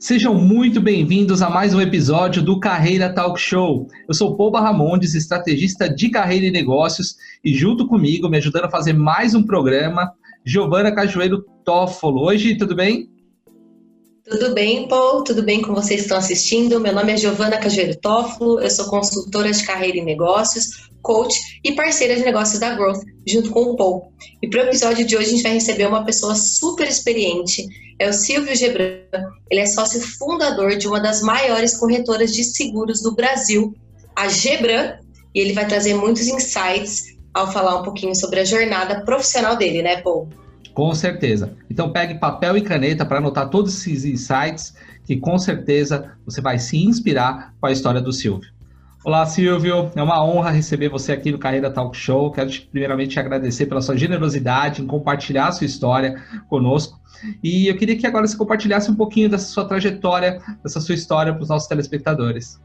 Sejam muito bem-vindos a mais um episódio do Carreira Talk Show. Eu sou Paul Barramondes, estrategista de carreira e negócios, e junto comigo, me ajudando a fazer mais um programa, Giovana Cajueiro Toffolo. Hoje, tudo bem? Tudo bem, Paul? Tudo bem com vocês que estão assistindo? Meu nome é Giovana Cajueiro Toffolo, eu sou consultora de carreira e negócios, coach e parceira de negócios da Growth, junto com o Paul. E para o episódio de hoje a gente vai receber uma pessoa super experiente, é o Silvio Gebran. Ele é sócio fundador de uma das maiores corretoras de seguros do Brasil, a Gebran, e ele vai trazer muitos insights ao falar um pouquinho sobre a jornada profissional dele, né, Paul? Com certeza. Então pegue papel e caneta para anotar todos esses insights que com certeza você vai se inspirar com a história do Silvio. Olá, Silvio. É uma honra receber você aqui no Carreira Talk Show. Quero te, primeiramente te agradecer pela sua generosidade em compartilhar a sua história conosco. E eu queria que agora você compartilhasse um pouquinho dessa sua trajetória, dessa sua história para os nossos telespectadores.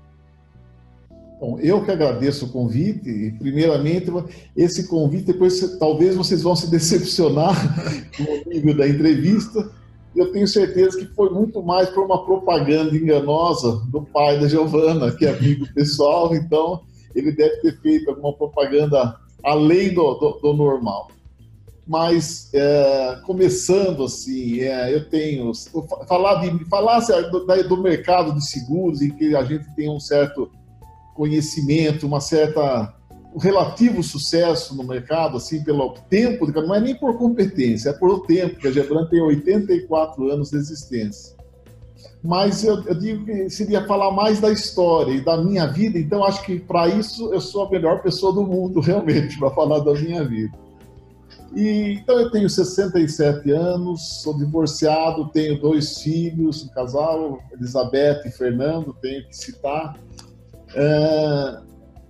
Bom, eu que agradeço o convite, e primeiramente, esse convite, depois talvez vocês vão se decepcionar com o nível da entrevista. Eu tenho certeza que foi muito mais por uma propaganda enganosa do pai da Giovana, que é amigo pessoal, então ele deve ter feito alguma propaganda além do, do, do normal. Mas, é, começando assim, é, eu tenho. Falar, de, falar do, do mercado de seguros, em que a gente tem um certo conhecimento, uma certa relativo sucesso no mercado, assim, pelo tempo, não é nem por competência, é por tempo, que a Gebran tem 84 anos de existência. Mas eu, eu digo que seria falar mais da história e da minha vida, então acho que para isso eu sou a melhor pessoa do mundo, realmente, para falar da minha vida. E, então eu tenho 67 anos, sou divorciado, tenho dois filhos, um casal, Elizabeth e Fernando, tenho que citar. É,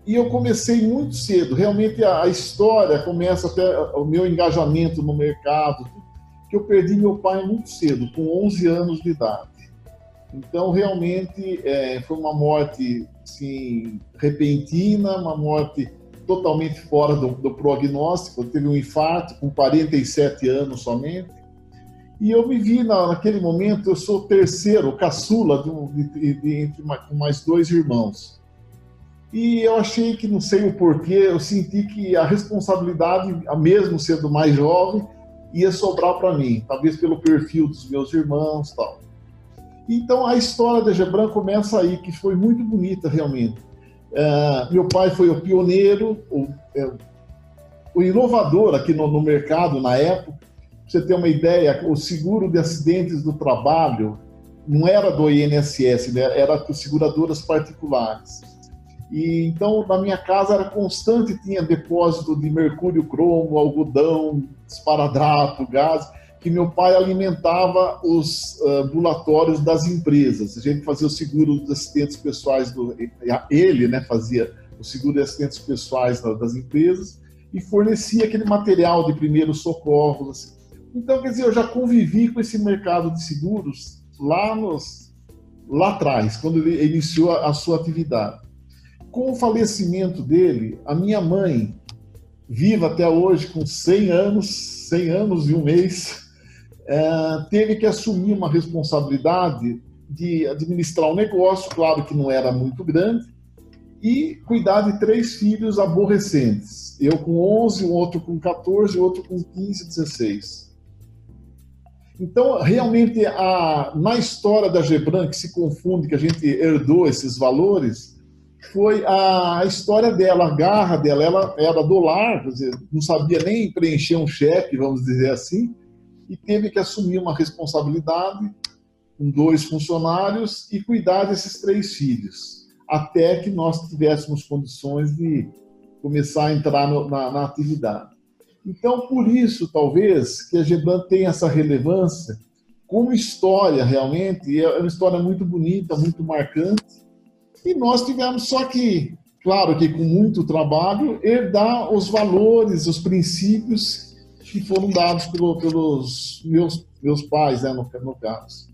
e eu comecei muito cedo. Realmente a, a, história começa até o meu engajamento no mercado, que eu perdi meu pai muito cedo, com 11 anos de idade. Então realmente é, foi uma morte assim, repentina, uma morte totalmente fora do, do prognóstico. Eu tive um infarto com 47 anos somente. E eu me vi na, naquele momento, eu sou o terceiro, caçula de, um, de, de, de entre mais dois irmãos. E eu achei que, não sei o porquê, eu senti que a responsabilidade, mesmo sendo mais jovem, ia sobrar para mim, talvez pelo perfil dos meus irmãos tal. Então a história da Gebran começa aí, que foi muito bonita realmente. Uh, meu pai foi o pioneiro, o, é, o inovador aqui no, no, mercado na época. Pra você ter uma ideia, o seguro de acidentes do trabalho não era do INSS, né? era por seguradoras particulares. E então na minha casa era constante, tinha depósito de mercúrio cromo, algodão, esparadrapo, gás, que meu pai alimentava os ambulatórios das empresas. A gente fazia o seguro dos assistentes pessoais do ele, né, fazia o seguro de assistentes pessoais das empresas e fornecia aquele material de primeiros socorros. Assim. Então, quer dizer, eu já convivi com esse mercado de seguros lá nos lá atrás, quando ele iniciou a sua atividade com o falecimento dele, a minha mãe, viva até hoje com 100 anos, 100 anos e um mês, é, teve que assumir uma responsabilidade de administrar um negócio, claro que não era muito grande, e cuidar de três filhos aborrecentes. Eu com 11, o outro com 14, o outro com 15, 16. Então, realmente, a, na história da Gebran, que se confunde, que a gente herdou esses valores, foi a história dela, a garra dela. Ela era do lar, dizer, não sabia nem preencher um cheque, vamos dizer assim, e teve que assumir uma responsabilidade com dois funcionários e cuidar desses três filhos, até que nós tivéssemos condições de começar a entrar no, na, na, atividade. Então, por isso, talvez, que a Gebran tem essa relevância como história, realmente, é uma história muito bonita, muito marcante, e nós tivemos só que, claro que com muito trabalho, herdar os valores, os princípios que foram dados pelo, pelos meus, meus pais, né, no, no caso.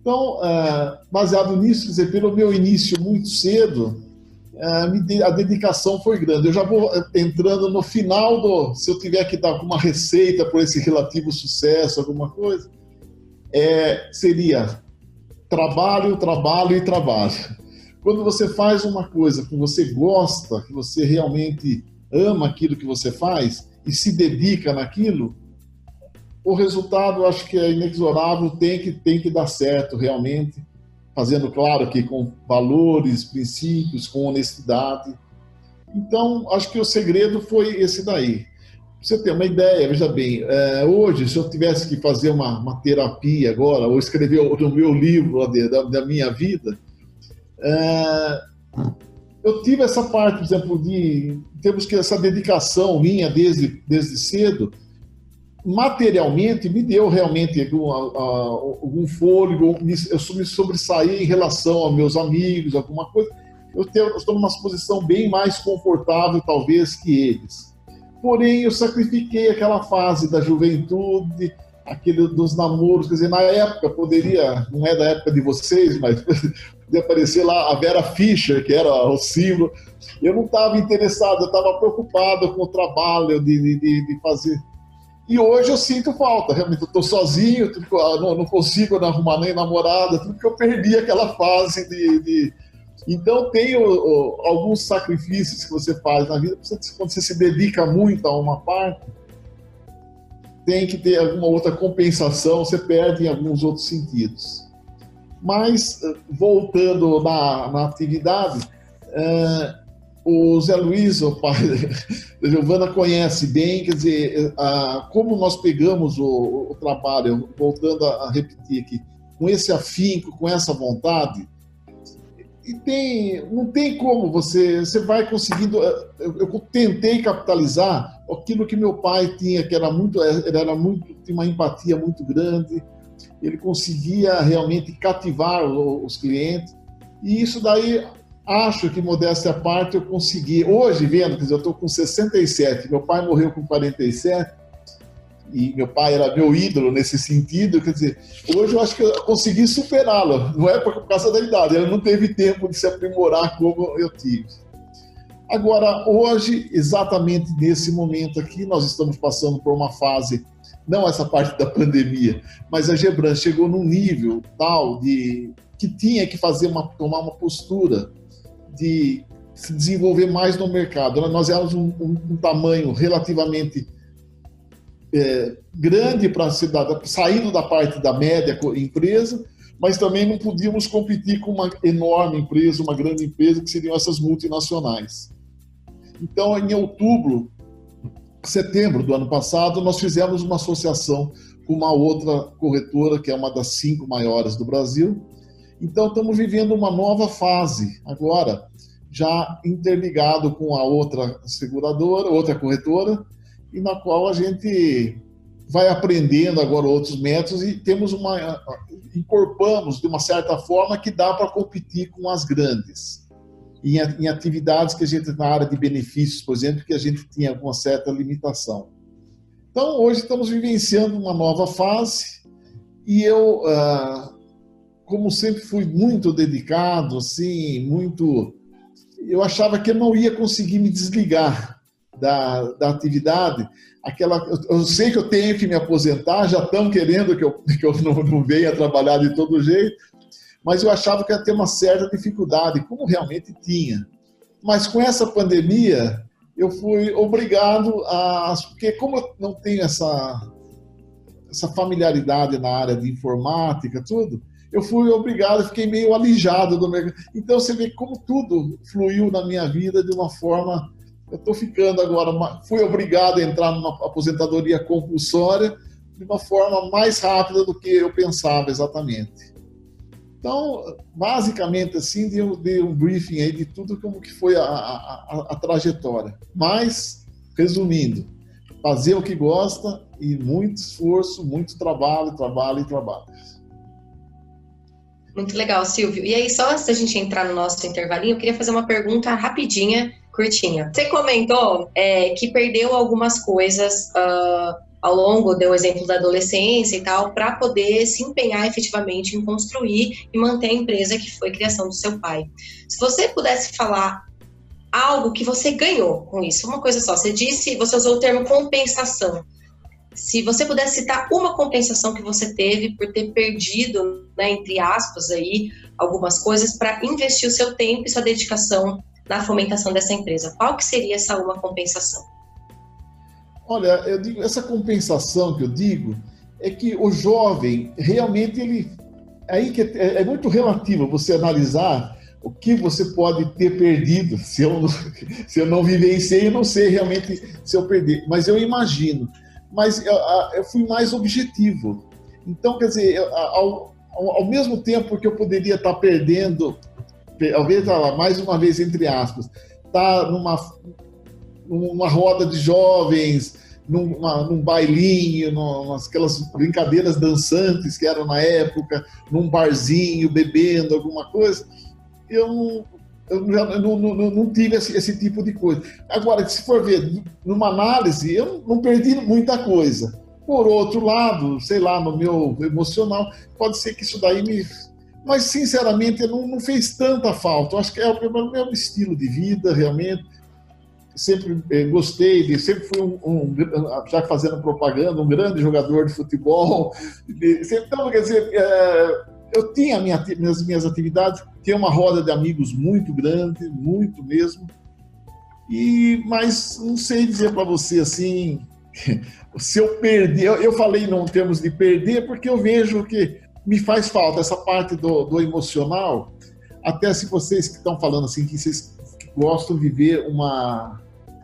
Então, é, baseado nisso, quer dizer, pelo meu início muito cedo, é, a dedicação foi grande. Eu já vou é, entrando no final do. Se eu tiver que dar alguma receita por esse relativo sucesso, alguma coisa, é, seria trabalho, trabalho e trabalho. Quando você faz uma coisa que você gosta, que você realmente ama aquilo que você faz e se dedica naquilo, o resultado acho que é inexorável, tem que, tem que dar certo realmente, fazendo claro que com valores, princípios, com honestidade. Então, acho que o segredo foi esse daí. Você ter uma ideia, veja bem, é, hoje, se eu tivesse que fazer uma, uma terapia agora, ou escrever no meu livro da, da minha vida, é, eu tive essa parte, por exemplo, de temos que essa dedicação minha desde, desde cedo, materialmente me deu realmente algum, algum fôlego, eu me sobressaí em relação aos meus amigos, alguma coisa. Eu, tenho, eu estou numa posição bem mais confortável, talvez, que eles. Porém, eu sacrifiquei aquela fase da juventude, aquele dos namoros, quer dizer, na época poderia, não é da época de vocês, mas podia aparecer lá a Vera Fischer, que era o símbolo. Eu não estava interessado, eu estava preocupado com o trabalho de, de, de fazer e hoje eu sinto falta, realmente eu estou sozinho, não, não, consigo arrumar nem namorada, tudo que eu perdi aquela fase de. de... Então tem o, o, alguns sacrifícios que você faz na vida, quando você se dedica muito a uma parte, tem que ter alguma outra compensação, você perde em alguns outros sentidos. Mas, voltando na, na atividade, é, o Zé Luiz, o pai da Giovana, conhece bem, quer dizer, a, como nós pegamos o, o, trabalho, voltando a, a, repetir aqui, com esse afinco, com essa vontade, e tem, não tem como você, você vai conseguindo. Eu, eu, tentei capitalizar aquilo que meu pai tinha, que era muito, ele era muito, tinha uma empatia muito grande, ele conseguia realmente cativar os clientes, e isso daí acho que, modéstia à parte, eu consegui. Hoje, vendo, quer dizer, eu estou com 67, meu pai morreu com 47, e meu pai era meu ídolo nesse sentido, quer dizer, hoje eu acho que eu consegui superá-lo, não é por causa da idade, ele não teve tempo de se aprimorar como eu tive. Agora, hoje, exatamente nesse momento aqui, nós estamos passando por uma fase, não essa parte da pandemia, mas a Gebran chegou num nível tal de que tinha que fazer uma, tomar uma postura de se desenvolver mais no mercado. Nós éramos um, um, um tamanho relativamente é, grande para a cidade, saindo da parte da média empresa, mas também não podíamos competir com uma enorme empresa, uma grande empresa, que seriam essas multinacionais. Então, em outubro, setembro do ano passado, nós fizemos uma associação com uma outra corretora, que é uma das cinco maiores do Brasil, então, estamos vivendo uma nova fase agora, já interligado com a outra seguradora, outra corretora, e na qual a gente vai aprendendo agora outros métodos e temos uma incorporamos de uma certa forma que dá para competir com as grandes em, em, atividades que a gente na área de benefícios, por exemplo, que a gente tinha alguma certa limitação. Então hoje estamos vivenciando uma nova fase e eu uh, como sempre fui muito dedicado, assim, muito. Eu achava que eu não ia conseguir me desligar da, da atividade. Aquela, eu, eu sei que eu tenho que me aposentar, já estão querendo que eu, que eu não, não venha trabalhar de todo jeito, mas eu achava que ia ter uma certa dificuldade, como realmente tinha. Mas com essa pandemia, eu fui obrigado a. Porque, como eu não tenho essa, essa familiaridade na área de informática, tudo, eu fui obrigado, fiquei meio alijado do mercado. Então você vê como tudo fluiu na minha vida de uma forma. Eu estou ficando agora, fui obrigado a entrar numa aposentadoria compulsória de uma forma mais rápida do que eu pensava exatamente. Então, basicamente, assim, dei, dei um briefing aí de tudo como que foi a, a, a trajetória. Mas, resumindo, fazer o que gosta e muito esforço, muito trabalho, trabalho e trabalho. Muito legal, Silvio. E aí, só antes da gente entrar no nosso intervalinho, eu queria fazer uma pergunta rapidinha, curtinha. Você comentou é, que perdeu algumas coisas uh, ao longo, deu o exemplo da adolescência e tal, para poder se empenhar efetivamente em construir e manter a empresa que foi criação do seu pai. Se você pudesse falar algo que você ganhou com isso, uma coisa só, você disse, você usou o termo compensação. se você pudesse citar uma compensação que você teve por ter perdido, né, entre aspas, aí, algumas coisas para investir o seu tempo e sua dedicação na fomentação dessa empresa, qual que seria essa uma compensação? Olha, eu digo, essa compensação que eu digo é que o jovem realmente ele aí que é, é muito relativo você analisar o que você pode ter perdido. Se eu, não, se eu não vivenciei, eu não sei realmente se eu perdi, mas eu imagino. Mas eu, eu fui mais objetivo. Então, quer dizer, ao, ao, mesmo tempo que eu poderia estar perdendo, talvez mais uma vez entre aspas, estar numa, numa roda de jovens, numa, num bailinho, numas, aquelas brincadeiras dançantes que eram na época, num barzinho, bebendo alguma coisa, eu, eu já não, não, não, tive esse, esse, tipo de coisa. Agora, se for ver numa análise, eu não perdi muita coisa. Por outro lado, sei lá, no meu emocional, pode ser que isso daí me. Mas, sinceramente, não, não fez tanta falta. Eu acho que é o meu, meu estilo de vida, realmente sempre eh, gostei de, sempre fui um, um, já fazendo propaganda, um grande jogador de futebol. então, quer dizer, é, eu tinha minha, minhas, minhas atividades, tinha uma roda de amigos muito grande, muito mesmo. E, mas não sei dizer para você assim, se eu perder, eu, eu falei em termos de perder, porque eu vejo que me faz falta essa parte do, do emocional. Até se vocês que estão falando assim, que vocês gostam de ver uma,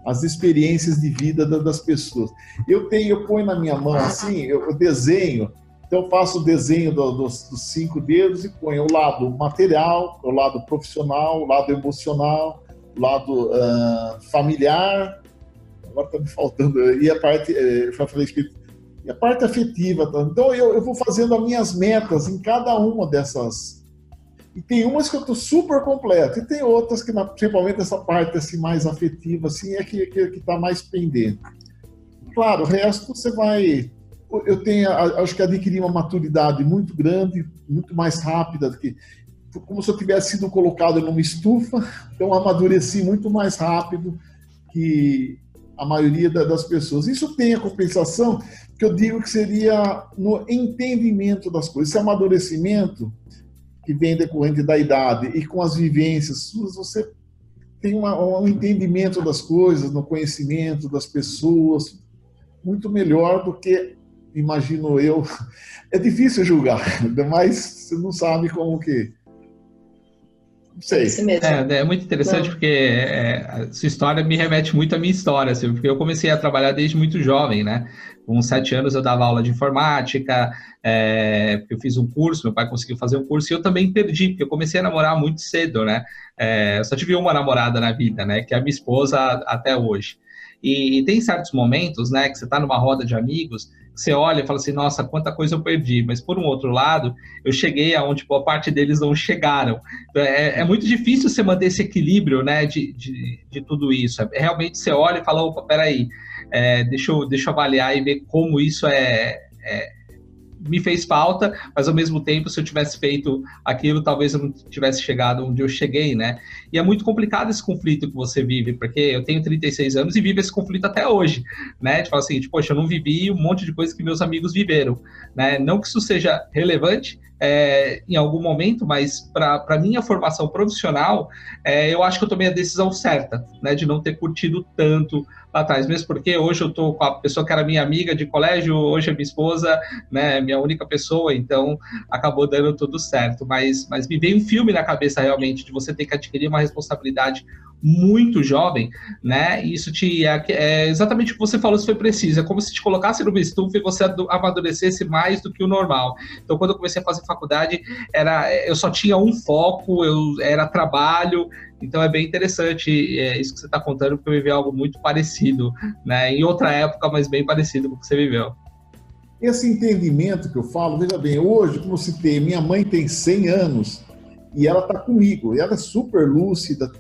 as experiências de vida das pessoas. Eu tenho, eu ponho na minha mão assim, eu desenho, então eu faço o desenho do, dos, dos, cinco dedos e ponho o lado material, o lado profissional, o lado emocional, o lado uh, familiar, agora está me faltando, e a parte, eh, eu falei e a parte afetiva. Tá? Então eu, eu vou fazendo as minhas metas em cada uma dessas e tem umas que eu estou super completo, e tem outras que, principalmente essa parte assim, mais afetiva, assim, é que está que, que tá mais pendente. Claro, o resto você vai. Eu tenho, acho que adquiri uma maturidade muito grande, muito mais rápida do que. Como se eu tivesse sido colocado numa estufa, então amadureci muito mais rápido que a maioria das pessoas. Isso tem a compensação que eu digo que seria no entendimento das coisas. Esse amadurecimento que vem decorrente da idade e com as vivências suas, você tem uma, um entendimento das coisas, no conhecimento das pessoas, muito melhor do que, imagino eu. É difícil julgar, mas você não sabe como que. Sei. É, é muito interessante não. porque é, a sua história me remete muito à minha história, assim, porque eu comecei a trabalhar desde muito jovem, né? Com sete anos eu dava aula de informática, é, eu fiz um curso, meu pai conseguiu fazer um curso e eu também perdi, porque eu comecei a namorar muito cedo, né? É, eu só tive uma namorada na vida, né? Que é a minha esposa até hoje. E, e tem certos momentos, né, que você está numa roda de amigos, você olha e fala assim, nossa, quanta coisa eu perdi. Mas por um outro lado, eu cheguei aonde boa parte deles não chegaram. Então, é, é, muito difícil você manter esse equilíbrio, né, de, de, de tudo isso. É, realmente você olha e fala, opa, peraí, é, deixa, eu, deixa eu avaliar e ver como isso é, é, me fez falta, mas ao mesmo tempo, se eu tivesse feito aquilo, talvez eu não tivesse chegado onde eu cheguei, né? E é muito complicado esse conflito que você vive, porque eu tenho 36 anos e vivo esse conflito até hoje, né? De falar assim, tipo, poxa, eu não vivi um monte de coisa que meus amigos viveram, né? Não que isso seja relevante, é, em algum momento, mas para minha formação profissional, é, eu acho que eu tomei a decisão certa, né, de não ter curtido tanto lá atrás, mesmo porque hoje eu estou com a pessoa que era minha amiga de colégio, hoje é minha esposa, né, minha única pessoa, então acabou dando tudo certo. Mas, mas me veio um filme na cabeça realmente de você ter que adquirir uma responsabilidade muito jovem, né? E isso te é, é, exatamente o que você falou, se foi preciso. É como se te colocasse no estufa e você amadurecesse mais do que o normal. Então, quando eu comecei a fazer faculdade, era eu só tinha um foco, eu era trabalho. Então é bem interessante é, isso que você está contando, porque eu vivi algo muito parecido, né? Em outra época, mas bem parecido com o que você viveu. Esse entendimento que eu falo, veja bem, hoje, como eu citei, minha mãe tem 100 anos e ela está comigo, e ela é super lúcida,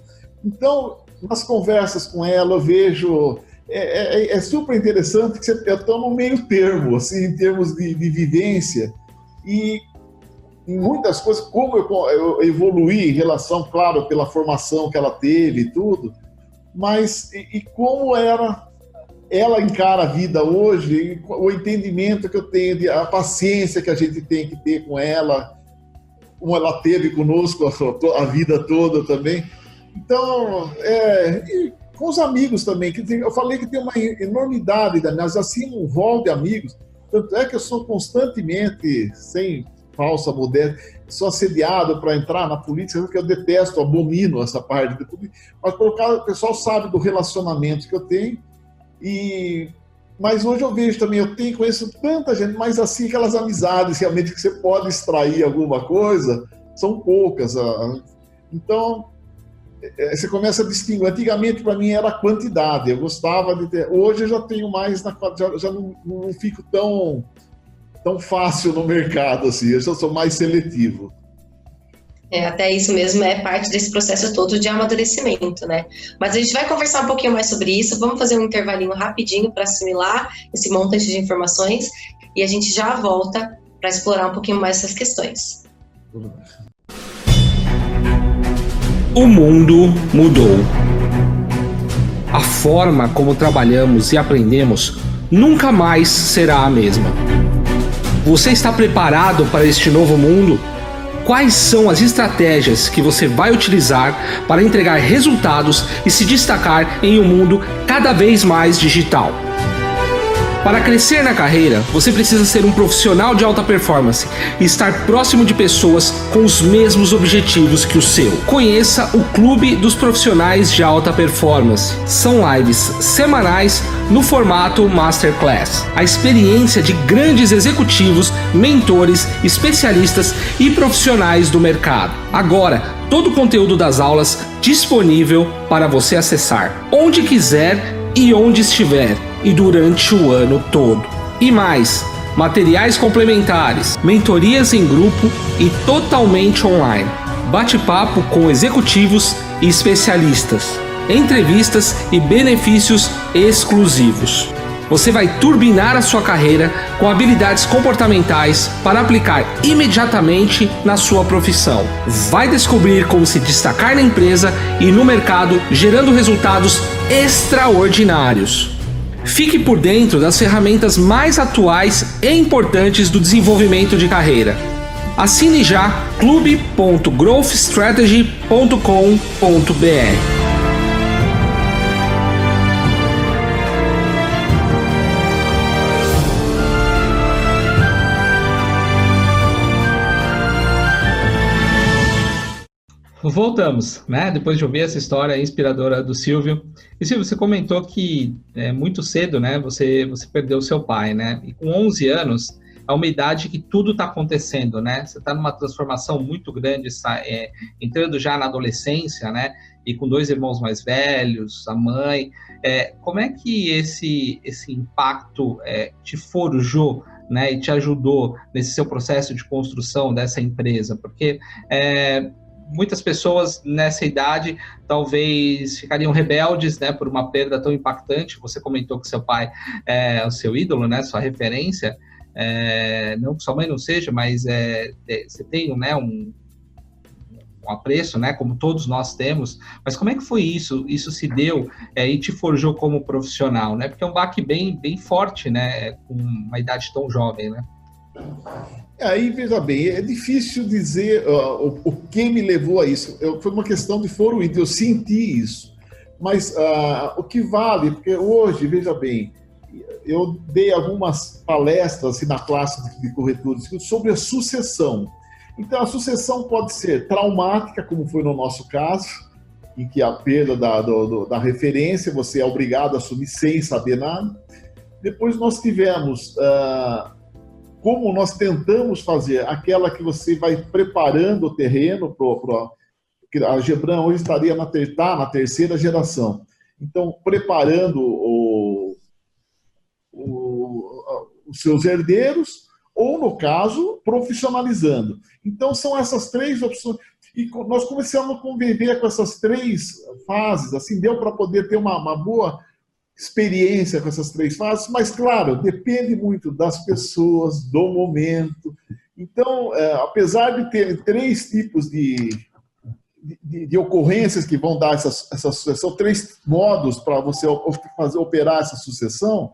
então, nas conversas com ela, eu vejo. É, é, é super interessante que você, estou no meio termo, assim, em termos de, de vivência. E em muitas coisas, como eu, eu, evoluí em relação, claro, pela formação que ela teve e tudo, mas e, e como era ela encara a vida hoje, o entendimento que eu tenho, a paciência que a gente tem que ter com ela, como ela teve conosco a, a vida toda também. Então, é, com os amigos também, que eu falei que tem uma enormidade, mas assim, um rol de amigos. Tanto é que eu sou constantemente, sem falsa modéstia, sou assediado para entrar na política, porque eu detesto, abomino essa parte de política. Mas colocar, o pessoal sabe do relacionamento que eu tenho. E mas hoje eu vejo também, eu tenho conheço tanta gente, mas assim aquelas amizades realmente que você pode extrair alguma coisa são poucas. Ah, então é, você começa a distinguir. Antigamente, para mim, era a quantidade. Eu gostava de ter. Hoje eu já tenho mais, na, já, já não, não, fico tão, tão fácil no mercado, assim. Eu já sou mais seletivo. É, até isso mesmo é parte desse processo todo de amadurecimento, né? Mas a gente vai conversar um pouquinho mais sobre isso. Vamos fazer um intervalinho rapidinho para assimilar esse montante de informações e a gente já volta para explorar um pouquinho mais essas questões. O mundo mudou. A forma como trabalhamos e aprendemos nunca mais será a mesma. Você está preparado para este novo mundo? Quais são as estratégias que você vai utilizar para entregar resultados e se destacar em um mundo cada vez mais digital? Para crescer na carreira, você precisa ser um profissional de alta performance e estar próximo de pessoas com os mesmos objetivos que o seu. Conheça o Clube dos Profissionais de Alta Performance. São lives semanais no formato Masterclass. A experiência de grandes executivos, mentores, especialistas e profissionais do mercado. Agora, todo o conteúdo das aulas disponível para você acessar onde quiser e onde estiver e durante o ano todo. E mais, materiais complementares, mentorias em grupo e totalmente online. Bate-papo com executivos e especialistas, entrevistas e benefícios exclusivos. Você vai turbinar a sua carreira com habilidades comportamentais para aplicar imediatamente na sua profissão. Vai descobrir como se destacar na empresa e no mercado, gerando resultados extraordinários. Fique por dentro das ferramentas mais atuais e importantes do desenvolvimento de carreira. Assine já clube.growthstrategy.com.br. Voltamos, né? Depois de ouvir essa história inspiradora do Silvio. E Silvio, você comentou que é, muito cedo, né? Você, você perdeu seu pai, né? E com 11 anos, é uma idade que tudo está acontecendo, né? Você está numa transformação muito grande, é, entrando já na adolescência, né? E com dois irmãos mais velhos, a mãe. É, como é que esse, esse impacto é, te forjou né, e te ajudou nesse seu processo de construção dessa empresa? Porque é, muitas pessoas nessa idade talvez ficariam rebeldes, né, por uma perda tão impactante. Você comentou que seu pai é o seu ídolo, né, sua referência. É, não que sua mãe não seja, mas é, é, você tem, né, um, um apreço, né, como todos nós temos. Mas como é que foi isso? Isso se deu é, e te forjou como profissional, né? Porque é um baque bem, bem forte, né, com uma idade tão jovem, né? Aí, veja bem, é difícil dizer uh, o, o, que me levou a isso. Eu, foi uma questão de foro íntimo, eu senti isso. Mas uh, o que vale, porque hoje, veja bem, eu dei algumas palestras assim, na classe de corretores sobre a sucessão. Então, a sucessão pode ser traumática, como foi no nosso caso, em que a perda da, do, da referência, você é obrigado a assumir sem saber nada. Depois nós tivemos uh, como nós tentamos fazer aquela que você vai preparando o terreno para a Gebran hoje estaria na, tá na terceira geração. Então, preparando o, o, os seus herdeiros, ou, no caso, profissionalizando. Então, são essas três opções. E nós começamos a conviver com essas três fases, assim, deu para poder ter uma, uma boa experiência com essas três fases, mas, claro, depende muito das pessoas, do momento. Então, é, apesar de ter três tipos de, de, de, ocorrências que vão dar essa, essa sucessão, três modos para você fazer operar essa sucessão,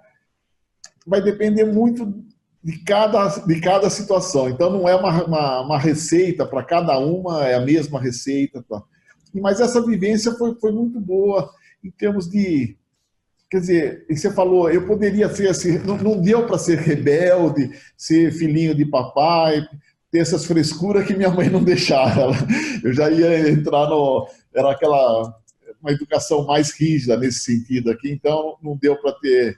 vai depender muito de cada, de cada situação. Então, não é uma, uma, uma receita para cada uma, é a mesma receita. Tá? Mas essa vivência foi, foi muito boa em termos de. Quer dizer, você falou, eu poderia ser assim, não, não deu para ser rebelde, ser filhinho de papai, ter essas frescuras que minha mãe não deixava. Eu já ia entrar no. Era aquela. Uma educação mais rígida nesse sentido aqui, então não deu para ter.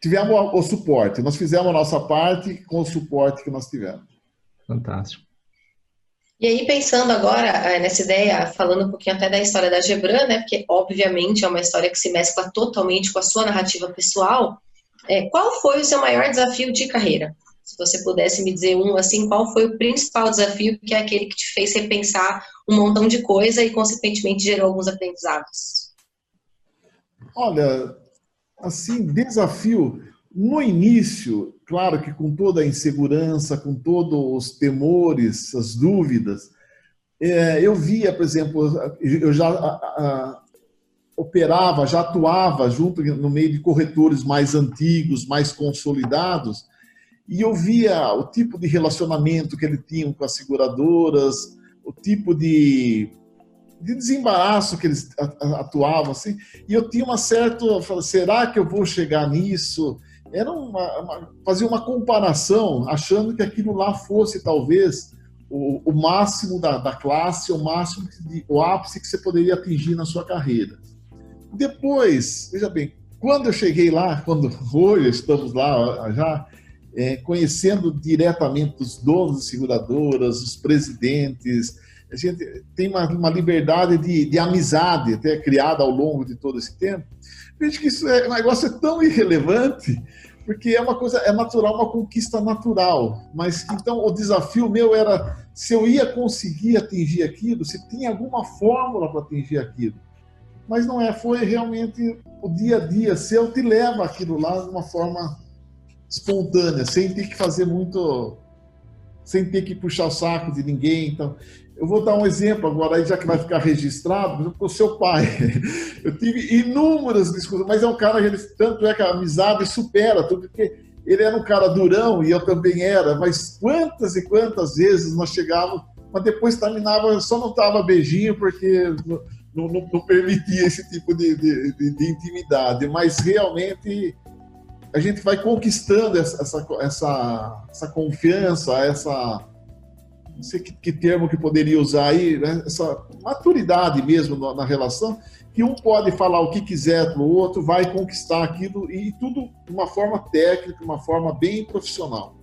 Tivemos o suporte, nós fizemos a nossa parte com o suporte que nós tivemos. Fantástico. E aí, pensando agora eh, nessa ideia, falando um pouquinho até da história da Gebran, né? Porque, obviamente, é uma história que se mescla totalmente com a sua narrativa pessoal. É, qual foi o seu maior desafio de carreira? Se você pudesse me dizer um, assim, qual foi o principal desafio, que é aquele que te fez repensar um montão de coisa e, consequentemente, gerou alguns aprendizados? Olha, assim, desafio. No início, claro que com toda a insegurança, com todos os temores, as dúvidas, é, eu via, por exemplo, eu já a, a, operava, já atuava junto no meio de corretores mais antigos, mais consolidados, e eu via o tipo de relacionamento que eles tinham com as seguradoras, o tipo de, de desembaraço que eles atuavam, assim, e eu tinha uma certa, será que eu vou chegar nisso? Era uma, uma, fazia uma comparação, achando que aquilo lá fosse talvez o, o máximo da, da, classe, o máximo, de, o ápice que você poderia atingir na sua carreira. Depois, veja bem, quando eu cheguei lá, quando hoje estamos lá já, é, conhecendo diretamente os donos de seguradoras, os presidentes, a gente tem uma, uma liberdade de, de amizade até criada ao longo de todo esse tempo, Vejo que isso é, o negócio é tão irrelevante, porque é uma coisa, é natural, uma conquista natural. Mas então o desafio meu era se eu ia conseguir atingir aquilo, se tinha alguma fórmula para atingir aquilo. Mas não é, foi realmente o dia a dia, se eu te leva aquilo lá de uma forma espontânea, sem ter que fazer muito, sem ter que puxar o saco de ninguém. Então, eu vou dar um exemplo agora, já que vai ficar registrado, com o seu pai. Eu tive inúmeras discussões, mas é um cara, ele, tanto é que a amizade supera tudo, porque ele era um cara durão e eu também era, mas quantas e quantas vezes nós chegávamos, mas depois terminava, só não tava beijinho porque não, não, não permitia esse tipo de, de, de, de, intimidade, mas realmente a gente vai conquistando essa, essa, essa, essa confiança, essa não sei que, que termo que poderia usar aí, né? essa maturidade mesmo na, na, relação, que um pode falar o que quiser para o outro, vai conquistar aquilo e tudo de uma forma técnica, uma forma bem profissional.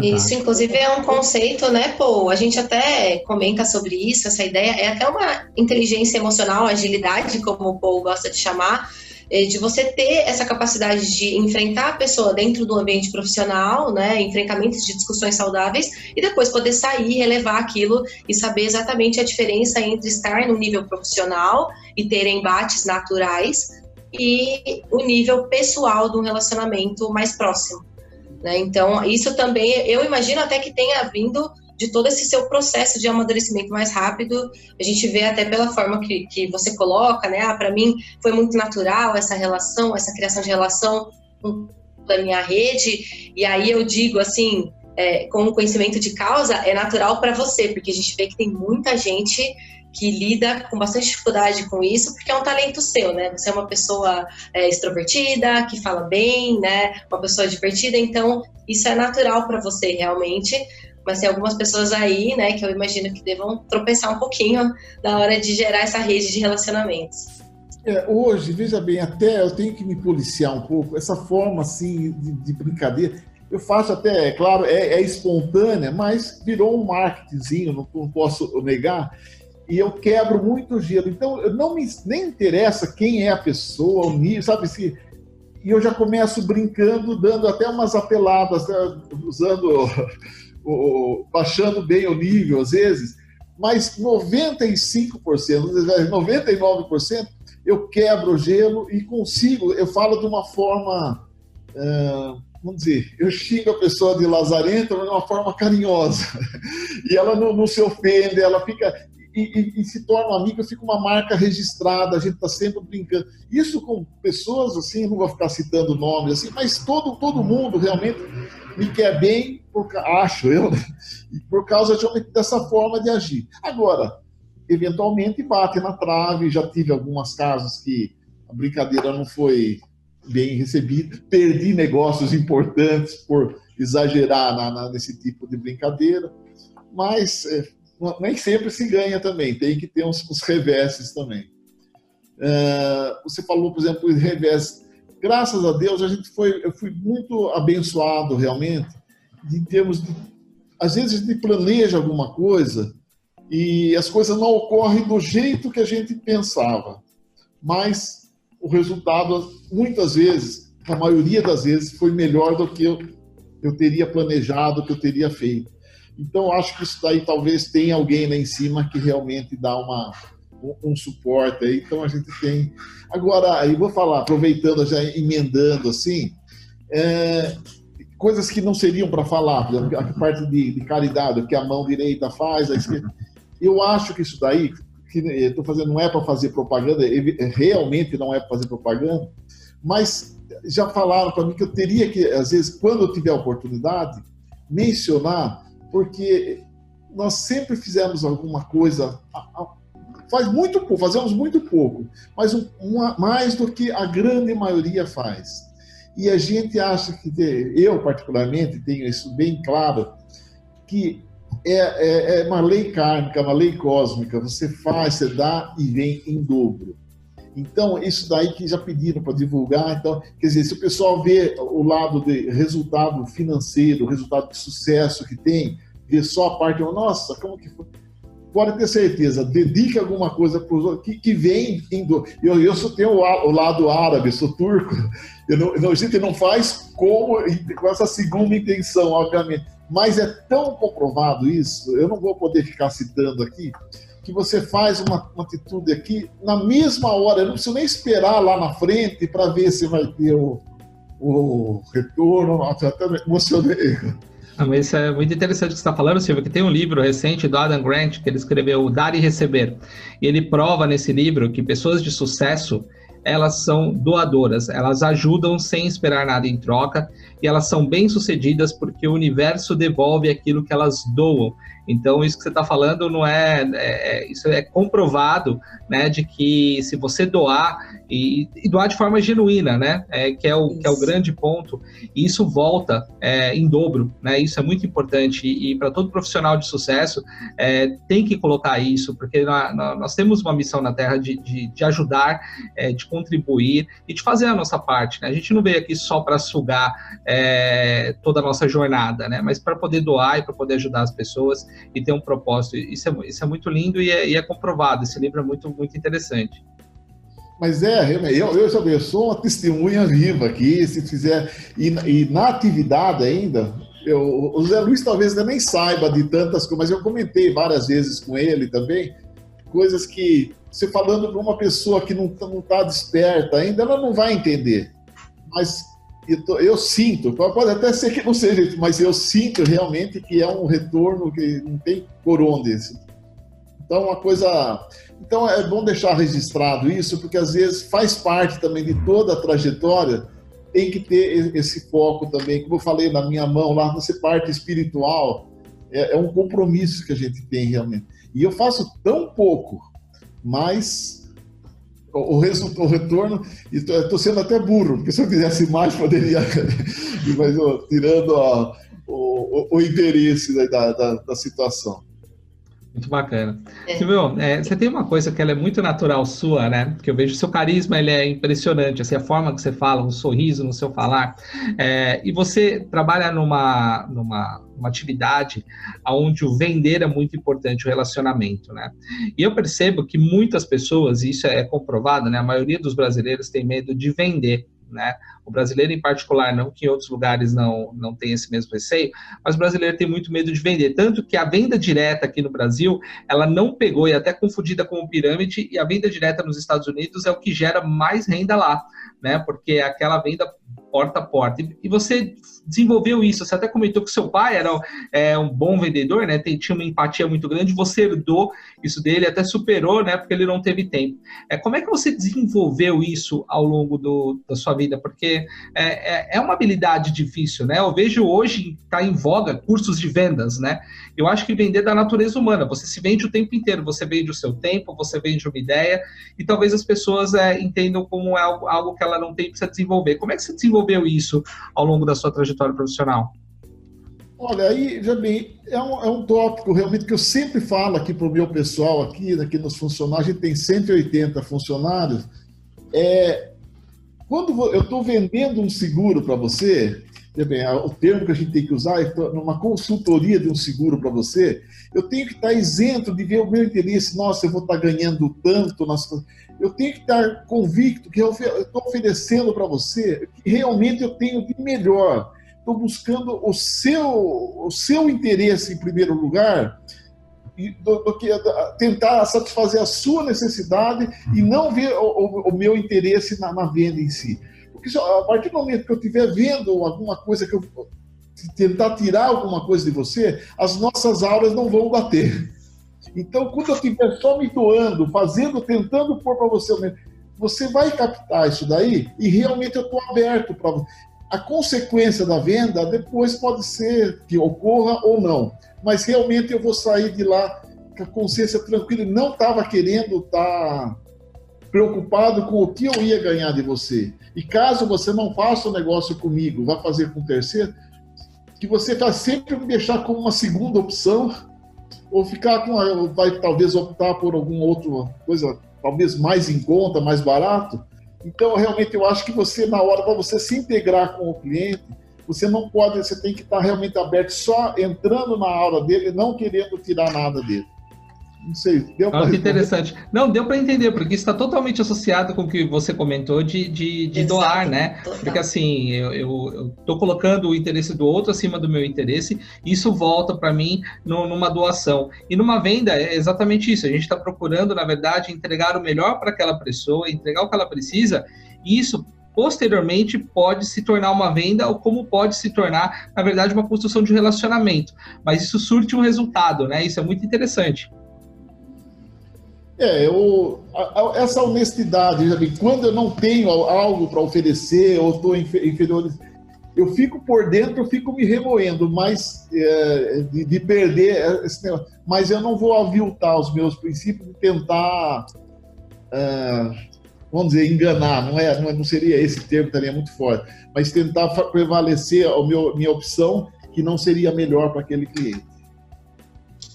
Isso, inclusive, é um conceito, né, Pô? A gente até comenta sobre isso, essa ideia é até uma inteligência emocional, agilidade, como o Paul gosta de chamar, de você ter essa capacidade de enfrentar a pessoa dentro do ambiente profissional, né, enfrentamentos de discussões saudáveis, e depois poder sair, relevar aquilo e saber exatamente a diferença entre estar no nível profissional e ter embates naturais e o nível pessoal do relacionamento mais próximo. Né? Então, isso também, eu imagino até que tenha vindo de todo esse seu processo de amadurecimento mais rápido. A gente vê até pela forma que, que você coloca, né? Ah, para mim foi muito natural essa relação, essa criação de relação com a minha rede. E aí eu digo assim, é, com o conhecimento de causa, é natural para você, porque a gente vê que tem muita gente que lida com bastante dificuldade com isso, porque é um talento seu, né? Você é uma pessoa é, extrovertida, que fala bem, né? Uma pessoa divertida, então isso é natural para você realmente mas tem algumas pessoas aí, né, que eu imagino que devam tropeçar um pouquinho na hora de gerar essa rede de relacionamentos. É, hoje, veja bem, até eu tenho que me policiar um pouco, essa forma assim de, de brincadeira. Eu faço até, é claro, é, é, espontânea, mas virou um marketingzinho, não, não, posso negar, e eu quebro muito gelo. Então, não me nem interessa quem é a pessoa, o nível, sabe? Se, e eu já começo brincando, dando até umas apeladas, né, usando baixando bem o nível às vezes, mas 95%, 99% eu quebro o gelo e consigo, eu falo de uma forma, uh, vamos dizer, eu xingo a pessoa de lazarenta, mas de uma forma carinhosa. e ela não, não, se ofende, ela fica. E, e, se torna amiga, fica uma marca registrada, a gente está sempre brincando. Isso com pessoas assim, não vou ficar citando nomes assim, mas todo, todo mundo realmente me quer bem, por, acho eu, né? por causa de, dessa forma de agir. Agora, eventualmente bate na trave, já tive algumas casos que a brincadeira não foi bem recebida, perdi negócios importantes por exagerar na, na, nesse tipo de brincadeira, mas é, nem sempre se ganha também, tem que ter uns, uns reverses também. Uh, você falou, por exemplo, em revés. Graças a Deus, a gente foi, eu fui muito abençoado realmente, em termos de. Às vezes a gente planeja alguma coisa e as coisas não ocorrem do jeito que a gente pensava, mas o resultado, muitas vezes, a maioria das vezes, foi melhor do que eu, eu teria planejado, que eu teria feito. Então, acho que isso daí talvez tenha alguém lá em cima que realmente dá uma, um, um suporte aí. Então, a gente tem. Agora, aí vou falar, aproveitando, já emendando assim, é, coisas que não seriam para falar, a parte de, de caridade, o que a mão direita faz, a esquerda. Eu acho que isso daí, que estou fazendo, não é para fazer propaganda, realmente não é para fazer propaganda, mas já falaram para mim que eu teria que, às vezes, quando eu tiver a oportunidade, mencionar porque nós sempre fizemos alguma coisa, faz muito pouco, fazemos muito pouco, mas uma, mais do que a grande maioria faz. E a gente acha que, eu particularmente tenho isso bem claro, que é, é, é uma lei kármica, uma lei cósmica, você faz, você dá e vem em dobro. Então, isso daí que já pediram para divulgar. Então, quer dizer, se o pessoal vê o lado de resultado financeiro, resultado de sucesso que tem, vê só a parte, nossa, como que foi? Pode ter certeza, dedique alguma coisa para os outros, que, que vem indo. Eu, eu só tenho o, o lado árabe, sou turco. Eu não, não, a gente não faz como, com essa segunda intenção, obviamente. Mas é tão comprovado isso, eu não vou poder ficar citando aqui, que você faz uma, uma, atitude aqui na mesma hora, eu não preciso nem esperar lá na frente para ver se vai ter o, o retorno, até emocionei. Ah, mas isso é muito interessante o que você está falando, Silvio, que tem um livro recente do Adam Grant que ele escreveu Dar e Receber. E ele prova nesse livro que pessoas de sucesso elas são doadoras, elas ajudam sem esperar nada em troca e elas são bem-sucedidas porque o universo devolve aquilo que elas doam. Então, isso que você está falando não é, é, é, Isso é comprovado, né? De que se você doar, e, e doar de forma genuína, né? É, que, é o, que é o grande ponto, e isso volta é, em dobro, né? Isso é muito importante. E, e para todo profissional de sucesso, é, tem que colocar isso, porque nós, nós temos uma missão na Terra de, de, de ajudar, é, de contribuir e de fazer a nossa parte. Né? A gente não veio aqui só para sugar toda a nossa jornada, né? Mas para poder doar e para poder ajudar as pessoas e ter um propósito. Isso é, isso é muito lindo e é, e é comprovado. Esse livro é muito, muito interessante. Mas é, eu, eu, eu sou uma testemunha viva aqui, se fizer. E, e na atividade ainda, eu, o Zé Luiz talvez nem saiba de tantas coisas, mas eu comentei várias vezes com ele também, coisas que, você falando para uma pessoa que não está desperta ainda, ela não vai entender. Mas eu, eu, sinto, pode até ser que não seja, mas eu sinto realmente que é um retorno que não tem por onde. Então, uma coisa. Então, é bom deixar registrado isso, porque às vezes faz parte também de toda a trajetória, tem que ter esse foco também. Como eu falei na minha mão, lá nessa parte espiritual, é, é um compromisso que a gente tem realmente. E eu faço tão pouco, mas o, o retorno, e estou sendo até burro, porque se eu fizesse mais, poderia, mas tirando a, o, o, interesse da, da, da situação. Muito bacana. É. Silvio, é, você tem uma coisa que ela é muito natural sua, né? Que eu vejo o seu carisma, ele é impressionante, assim, a forma que você fala, um sorriso no seu falar. É, e você trabalha numa, numa uma atividade onde o vender é muito importante, o relacionamento, né? E eu percebo que muitas pessoas, e isso é comprovado, né? A maioria dos brasileiros tem medo de vender. Né? O brasileiro em particular, não que em outros lugares não, não tem esse mesmo receio, mas o brasileiro tem muito medo de vender. Tanto que a venda direta aqui no Brasil, ela não pegou e é até confundida com pirâmide, e a venda direta nos Estados Unidos é o que gera mais renda lá, né? Porque aquela venda porta a porta. E você desenvolveu isso, você até comentou que seu pai era é, um bom vendedor, né? tinha uma empatia muito grande, você herdou isso dele, até superou, né? Porque ele não teve tempo. É, como é que você desenvolveu isso ao longo do, da sua vida? Porque é, é, é uma habilidade difícil, né? Eu vejo hoje está em voga cursos de vendas, né? Eu acho que vender da natureza humana, você se vende o tempo inteiro, você vende o seu tempo, você vende uma ideia, e talvez as pessoas é, entendam como é algo, algo que ela não tem precisa desenvolver. Como é que você desenvolveu isso ao longo da sua trajetória profissional? Olha, aí, bem, é um, é um tópico realmente que eu sempre falo aqui para o meu pessoal, aqui, aqui nos funcionários, a gente tem 180 funcionários. É, quando eu estou vendendo um seguro para você, bem, o termo que a gente tem que usar é numa consultoria de um seguro para você, eu tenho que estar isento de ver o meu interesse, nossa, eu vou estar ganhando tanto, nossa, eu tenho que estar convicto que eu estou oferecendo para você que realmente eu tenho de melhor. Estou buscando o seu, o seu interesse em primeiro lugar, do, do, que tentar satisfazer a sua necessidade e não ver o, o, o meu interesse na, na, venda em si. Porque a partir do momento que eu estiver vendo alguma coisa que eu tentar tirar alguma coisa de você, as nossas aulas não vão bater. Então, quando eu estiver só me doando, fazendo, tentando pôr para você, você vai captar isso daí e realmente eu estou aberto para a consequência da venda depois pode ser que ocorra ou não, mas realmente eu vou sair de lá com a consciência tranquila não estava querendo estar tá preocupado com o que eu ia ganhar de você. E caso você não faça o negócio comigo, vá fazer com o terceiro, que você vai sempre me deixar como uma segunda opção ou ficar com vai talvez optar por alguma outra coisa talvez mais em conta, mais barato, então, realmente, eu acho que você, na hora para você se integrar com o cliente, você não pode, você tem que estar realmente aberto, só entrando na aula dele não querendo tirar nada dele. Não sei, deu para Que interessante. Não, deu para entender, porque isso está totalmente associado com o que você comentou de, de, de doar, né? Total. Porque assim, eu estou colocando o interesse do outro acima do meu interesse, isso volta para mim no, numa doação. E numa venda é exatamente isso. A gente está procurando, na verdade, entregar o melhor para aquela pessoa, entregar o que ela precisa, e isso posteriormente pode se tornar uma venda ou como pode se tornar, na verdade, uma construção de relacionamento. Mas isso surte um resultado, né? Isso é muito interessante. É, eu, a, a, essa honestidade, quando eu não tenho algo para oferecer ou estou inferior, eu fico por dentro, eu fico me remoendo, mas é, de, de, perder esse negócio. Mas eu não vou aviltar os meus princípios de tentar, é, vamos dizer, enganar. Não é, não, é, não seria esse termo, estaria muito forte. Mas tentar prevalecer a meu, minha opção, que não seria melhor para aquele cliente.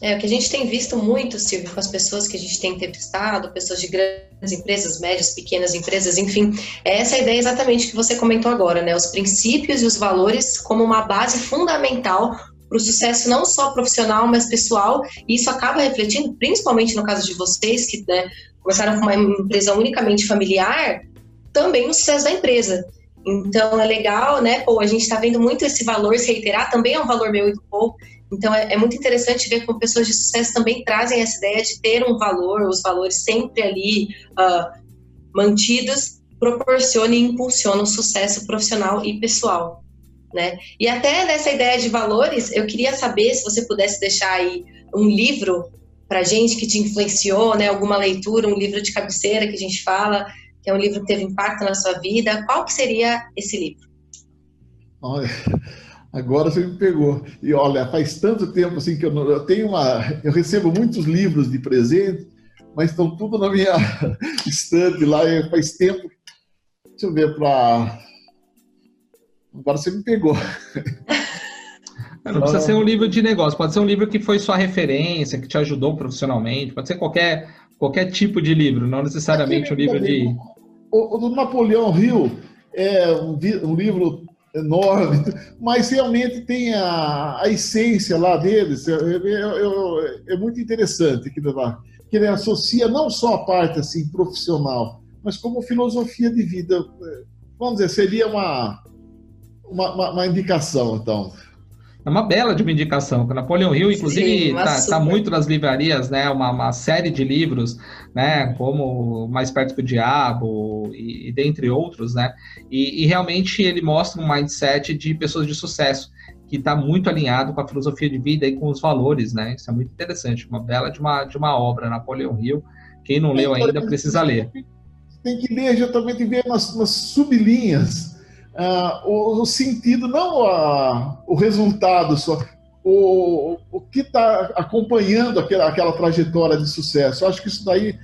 É, o que a gente tem visto muito, Silvio, com as pessoas que a gente tem entrevistado, pessoas de grandes empresas, médias, pequenas empresas, enfim, é essa ideia exatamente que você comentou agora, né? Os princípios e os valores como uma base fundamental para o sucesso não só profissional, mas pessoal, e isso acaba refletindo, principalmente no caso de vocês, que né, começaram com uma empresa unicamente familiar, também no sucesso da empresa. Então é legal, né? Pô, a gente está vendo muito esse valor se reiterar, também é um valor meu e do povo. Então é, é, muito interessante ver como pessoas de sucesso também trazem essa ideia de ter um valor, os valores sempre ali uh, mantidos, proporciona e impulsiona o sucesso profissional e pessoal. Né? E até nessa ideia de valores, eu queria saber se você pudesse deixar aí um livro para gente que te influenciou, né? Alguma leitura, um livro de cabeceira que a gente fala, que é um livro que teve impacto na sua vida. Qual que seria esse livro? Olha, Agora você me pegou. E olha, faz tanto tempo assim que eu, não, eu tenho uma. Eu recebo muitos livros de presente, mas estão tudo na minha estante lá. Faz tempo. Deixa eu ver para. Agora você me pegou. Não precisa ser um livro de negócio, pode ser um livro que foi sua referência, que te ajudou profissionalmente, pode ser qualquer, qualquer tipo de livro, não necessariamente um livro de. O, o do Napoleão Hill é um, um livro enorme, mas realmente tem a, a essência lá deles, é, é, é, é muito interessante que ele associa não só a parte assim profissional, mas como filosofia de vida. Vamos dizer, seria uma, uma, uma indicação, então. É uma bela de uma indicação. Napoleão Hill, inclusive, está tá muito nas livrarias, né? Uma, uma, série de livros, né? Como Mais Perto do Diabo e, e dentre outros, né? E, e, realmente ele mostra um mindset de pessoas de sucesso que está muito alinhado com a filosofia de vida e com os valores, né? Isso é muito interessante. Uma bela de uma, de uma obra, Napoleão Hill. Quem não leu ainda precisa ler. Tem que ler justamente ver nas, nas sublinhas uh, o, o, sentido, não a, o resultado só, o, o que está acompanhando aquela, aquela trajetória de sucesso. Eu acho que isso daí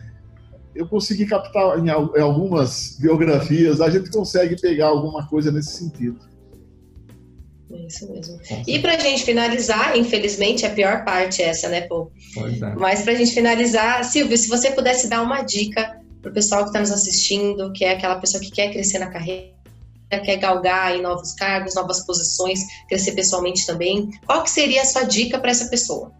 eu consegui captar em, em algumas biografias, a gente consegue pegar alguma coisa nesse sentido. É isso mesmo. E para a gente finalizar, infelizmente, a pior parte é essa, né, Pô? Pois é. Mas para a gente finalizar, Silvio, se você pudesse dar uma dica para o pessoal que está nos assistindo, que é aquela pessoa que quer crescer na carreira, quer galgar em novos cargos, novas posições, crescer pessoalmente também, qual que seria a sua dica para essa pessoa?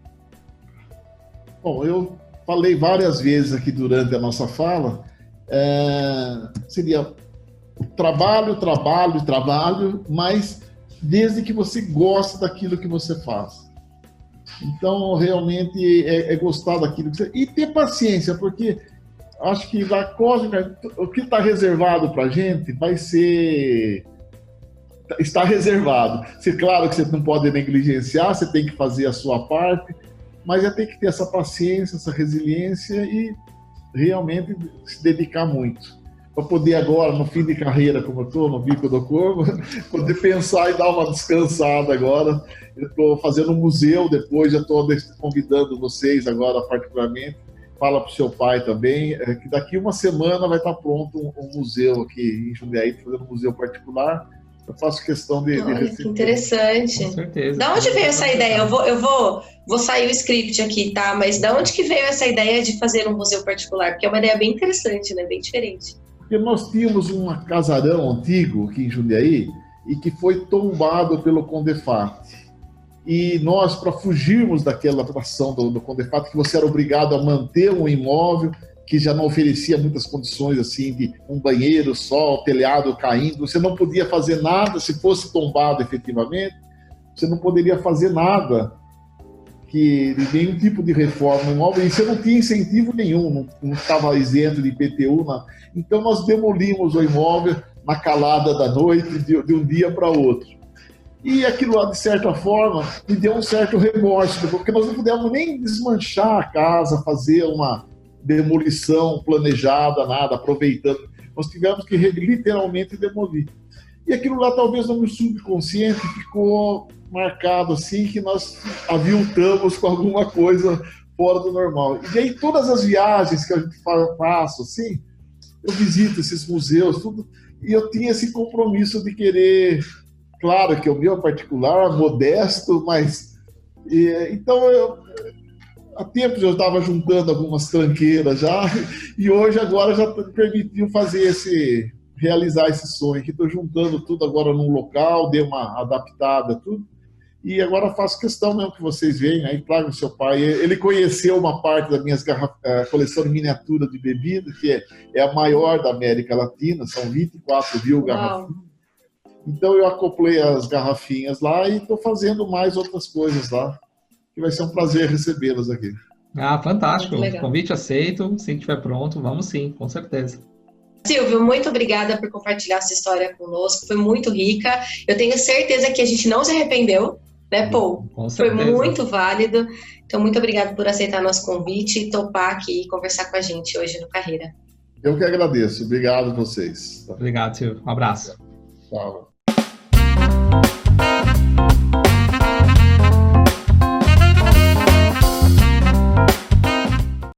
Bom, eu falei várias vezes aqui durante a nossa fala, é, seria trabalho, trabalho, trabalho, mas desde que você goste daquilo que você faz. Então, realmente é, é gostar daquilo que você. E ter paciência, porque acho que da cósmica, o que está reservado para a gente vai ser. Está reservado. Se, claro que você não pode negligenciar, você tem que fazer a sua parte, mas é ter que ter essa paciência, essa resiliência e realmente se dedicar muito. Para poder agora, no fim de carreira, como eu estou, no bico do corvo, poder pensar e dar uma descansada agora. Estou fazendo um museu depois, já estou convidando vocês agora particularmente fala para o seu pai também, é, que daqui uma semana vai estar pronto um, um museu aqui em Jundiaí, fazendo um museu particular. Eu faço questão de, Olha, de receber. Interessante. Com certeza. Da onde veio essa ideia? Eu vou, eu vou, vou sair o script aqui, tá? Mas da onde que veio essa ideia de fazer um museu particular? Porque é uma ideia bem interessante, né? Bem diferente. Porque nós tínhamos um casarão antigo aqui em Jundiaí e que foi tombado pelo Condefat. E nós, para fugirmos daquela atração do, do Condefato, que você era obrigado a manter um imóvel que já não oferecia muitas condições assim de um banheiro só, telhado caindo, você não podia fazer nada se fosse tombado efetivamente, você não poderia fazer nada que de nenhum tipo de reforma imóvel, e você não tinha incentivo nenhum, não estava isento de IPTU, não. então nós demolimos o imóvel na calada da noite, de, de um dia para outro. E aquilo lá, de certa forma, me deu um certo remorso, porque nós não pudemos nem desmanchar a casa, fazer uma demolição planejada, nada, aproveitando. Nós tivemos que literalmente demolir. E aquilo lá, talvez no meu subconsciente, ficou marcado assim, que nós aviltamos com alguma coisa fora do normal. E aí, todas as viagens que a gente faz, assim, eu visito esses museus, tudo, e eu tinha esse compromisso de querer Claro que o meu particular, modesto, mas. E, então, eu, há tempos eu estava juntando algumas tranqueiras já, e hoje agora já permitiu fazer esse. realizar esse sonho, que estou juntando tudo agora num local, dei uma adaptada, tudo. E agora faço questão mesmo que vocês venham aí, tragam seu pai. Ele conheceu uma parte da minha eh, coleção de miniatura de bebida, que é, é a maior da América Latina, são 24 mil garrafas então eu acoplei as garrafinhas lá e estou fazendo mais outras coisas lá. Que vai ser um prazer recebê-las aqui. Ah, fantástico. Convite aceito. Se estiver pronto, vamos sim, com certeza. Silvio, muito obrigada por compartilhar essa história conosco. Foi muito rica. Eu tenho certeza que a gente não se arrependeu, né, Paul? Foi muito válido. Então, muito obrigada por aceitar nosso convite e topar aqui e conversar com a gente hoje no Carreira. Eu que agradeço. Obrigado a vocês. Obrigado, Silvio. Um abraço. Tchau.